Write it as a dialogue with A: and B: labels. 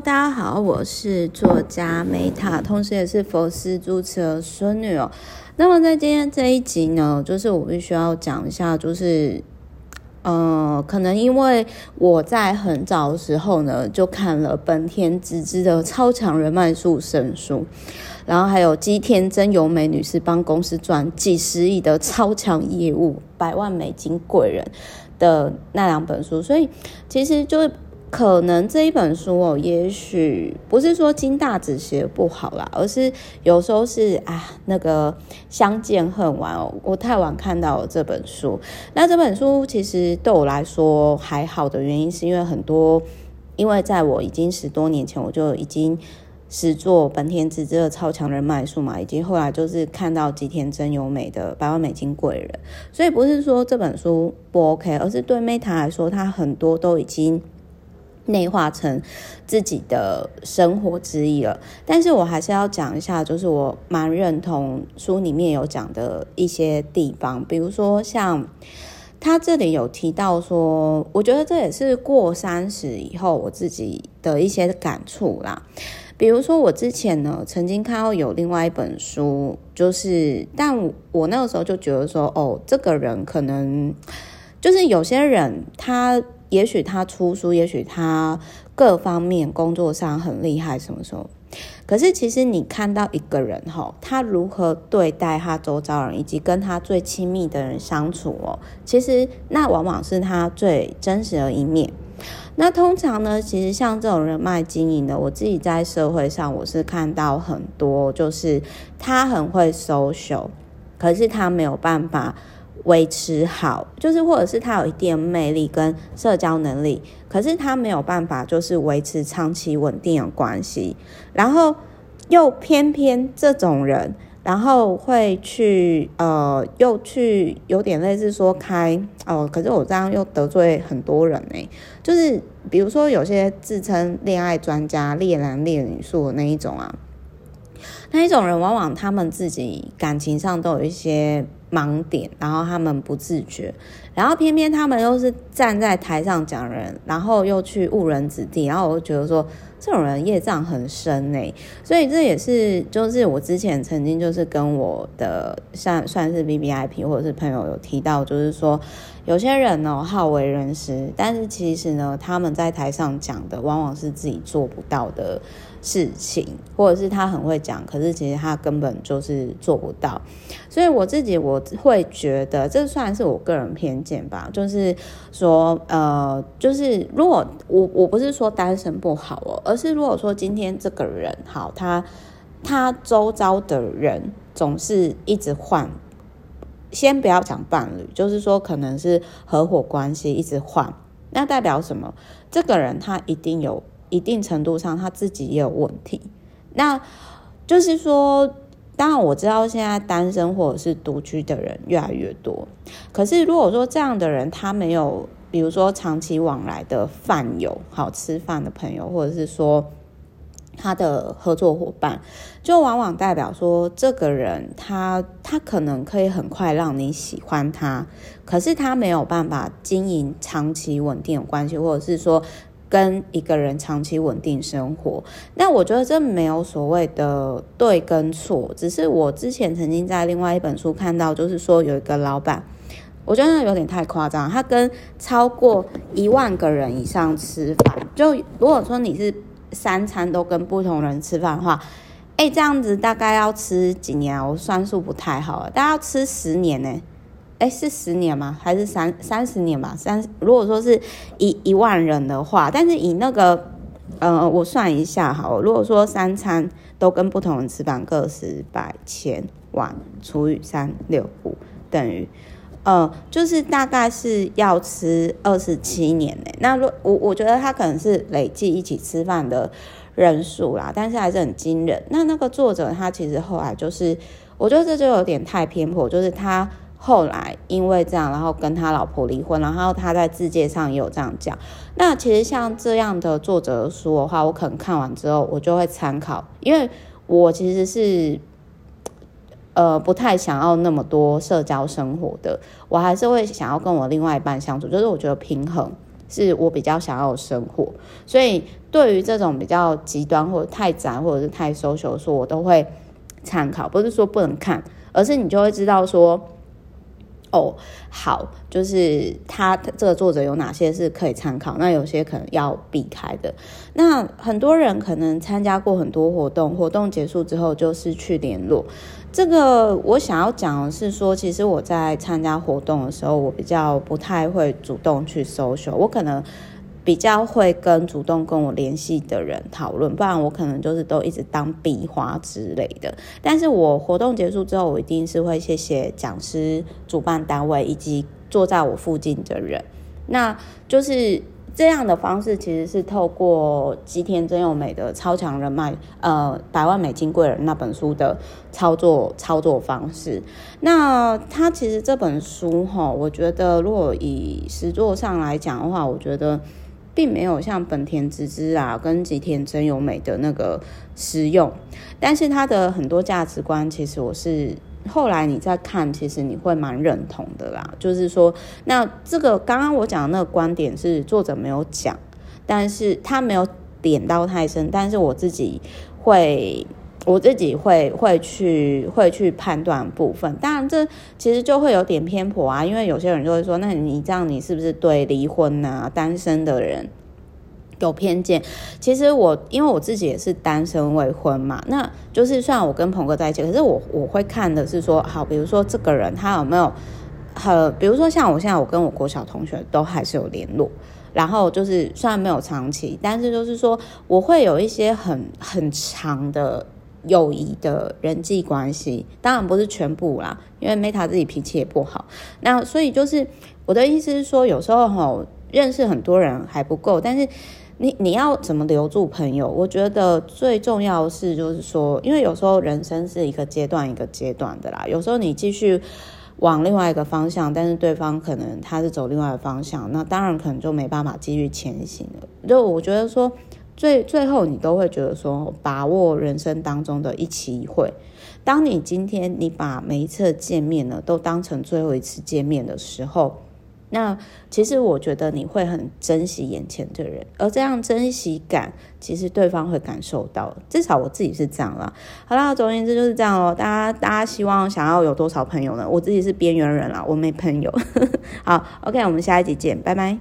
A: 大家好，我是作家梅塔同时也是佛斯主持的孙女哦。那么在今天这一集呢，就是我必须要讲一下，就是呃，可能因为我在很早的时候呢，就看了本田直之的《超强人脉术神书》，然后还有吉田真由美女士帮公司赚几十亿的超强业务百万美金贵人的那两本书，所以其实就。可能这一本书哦，也许不是说金大子写不好啦，而是有时候是啊，那个相见恨晚哦，我太晚看到这本书。那这本书其实对我来说还好的原因，是因为很多，因为在我已经十多年前，我就已经实作本田直之的超强人脉术嘛，以及后来就是看到吉田真由美的百万美金贵人，所以不是说这本书不 OK，而是对 Meta 来说，它很多都已经。内化成自己的生活之一了，但是我还是要讲一下，就是我蛮认同书里面有讲的一些地方，比如说像他这里有提到说，我觉得这也是过三十以后我自己的一些感触啦。比如说我之前呢，曾经看到有另外一本书，就是但我那个时候就觉得说，哦，这个人可能就是有些人他。也许他出书，也许他各方面工作上很厉害，什么时候？可是其实你看到一个人哈，他如何对待他周遭人，以及跟他最亲密的人相处哦，其实那往往是他最真实的一面。那通常呢，其实像这种人脉经营的，我自己在社会上我是看到很多，就是他很会 social，可是他没有办法。维持好，就是或者是他有一定魅力跟社交能力，可是他没有办法就是维持长期稳定的关系，然后又偏偏这种人，然后会去呃，又去有点类似说开哦、可是我这样又得罪很多人呢，就是比如说有些自称恋爱专家、恋男恋女术的那一种啊，那一种人往往他们自己感情上都有一些。盲点，然后他们不自觉，然后偏偏他们又是站在台上讲人，然后又去误人子弟，然后我就觉得说这种人业障很深呢，所以这也是就是我之前曾经就是跟我的算算是 VVIP 或者是朋友有提到，就是说有些人呢好为人师，但是其实呢他们在台上讲的往往是自己做不到的事情，或者是他很会讲，可是其实他根本就是做不到。所以我自己我会觉得，这算是我个人偏见吧，就是说，呃，就是如果我我不是说单身不好哦，而是如果说今天这个人好，他他周遭的人总是一直换，先不要讲伴侣，就是说可能是合伙关系一直换，那代表什么？这个人他一定有。一定程度上，他自己也有问题。那就是说，当然我知道现在单身或者是独居的人越来越多。可是如果说这样的人他没有，比如说长期往来的饭友、好吃饭的朋友，或者是说他的合作伙伴，就往往代表说这个人他他可能可以很快让你喜欢他，可是他没有办法经营长期稳定的关系，或者是说。跟一个人长期稳定生活，那我觉得这没有所谓的对跟错，只是我之前曾经在另外一本书看到，就是说有一个老板，我觉得那有点太夸张，他跟超过一万个人以上吃饭，就如果说你是三餐都跟不同人吃饭的话，哎，这样子大概要吃几年啊？我算数不太好了，大概要吃十年呢。哎，是十年吗？还是三三十年吧？三如果说是一一万人的话，但是以那个，呃，我算一下好，如果说三餐都跟不同人吃饭，个十百千万除以三六五等于，呃，就是大概是要吃二十七年呢。那若我我觉得他可能是累计一起吃饭的人数啦，但是还是很惊人。那那个作者他其实后来就是，我觉得这就有点太偏颇，就是他。后来因为这样，然后跟他老婆离婚，然后他在自介上也有这样讲。那其实像这样的作者的书的话，我可能看完之后我就会参考，因为我其实是呃不太想要那么多社交生活的，我还是会想要跟我另外一半相处，就是我觉得平衡是我比较想要的生活。所以对于这种比较极端或者太宅或者是太 social 说，我都会参考，不是说不能看，而是你就会知道说。哦，好，就是他这个作者有哪些是可以参考，那有些可能要避开的。那很多人可能参加过很多活动，活动结束之后就是去联络。这个我想要讲的是说，其实我在参加活动的时候，我比较不太会主动去搜寻我可能。比较会跟主动跟我联系的人讨论，不然我可能就是都一直当壁花之类的。但是我活动结束之后，我一定是会谢谢讲师、主办单位以及坐在我附近的人。那就是这样的方式，其实是透过吉田真由美的《超强人脉》呃，百万美金贵人那本书的操作操作方式。那他其实这本书哈，我觉得如果以实作上来讲的话，我觉得。并没有像本田直之啊跟吉田真由美的那个实用，但是他的很多价值观，其实我是后来你再看，其实你会蛮认同的啦。就是说，那这个刚刚我讲的那个观点是作者没有讲，但是他没有点到太深，但是我自己会。我自己会会去会去判断部分，当然这其实就会有点偏颇啊，因为有些人就会说，那你这样你是不是对离婚啊、单身的人有偏见？其实我因为我自己也是单身未婚嘛，那就是虽然我跟鹏哥在一起，可是我我会看的是说，好，比如说这个人他有没有，呃，比如说像我现在我跟我国小同学都还是有联络，然后就是虽然没有长期，但是就是说我会有一些很很长的。友谊的人际关系，当然不是全部啦，因为 Meta 自己脾气也不好。那所以就是我的意思是说，有时候吼认识很多人还不够，但是你你要怎么留住朋友？我觉得最重要是就是说，因为有时候人生是一个阶段一个阶段的啦。有时候你继续往另外一个方向，但是对方可能他是走另外一个方向，那当然可能就没办法继续前行了。就我觉得说。最最后，你都会觉得说，把握人生当中的一期一会。当你今天你把每一次见面呢，都当成最后一次见面的时候，那其实我觉得你会很珍惜眼前的人，而这样珍惜感，其实对方会感受到。至少我自己是这样啦。好啦，总而言之就是这样哦。大家大家希望想要有多少朋友呢？我自己是边缘人啦，我没朋友。好，OK，我们下一集见，拜拜。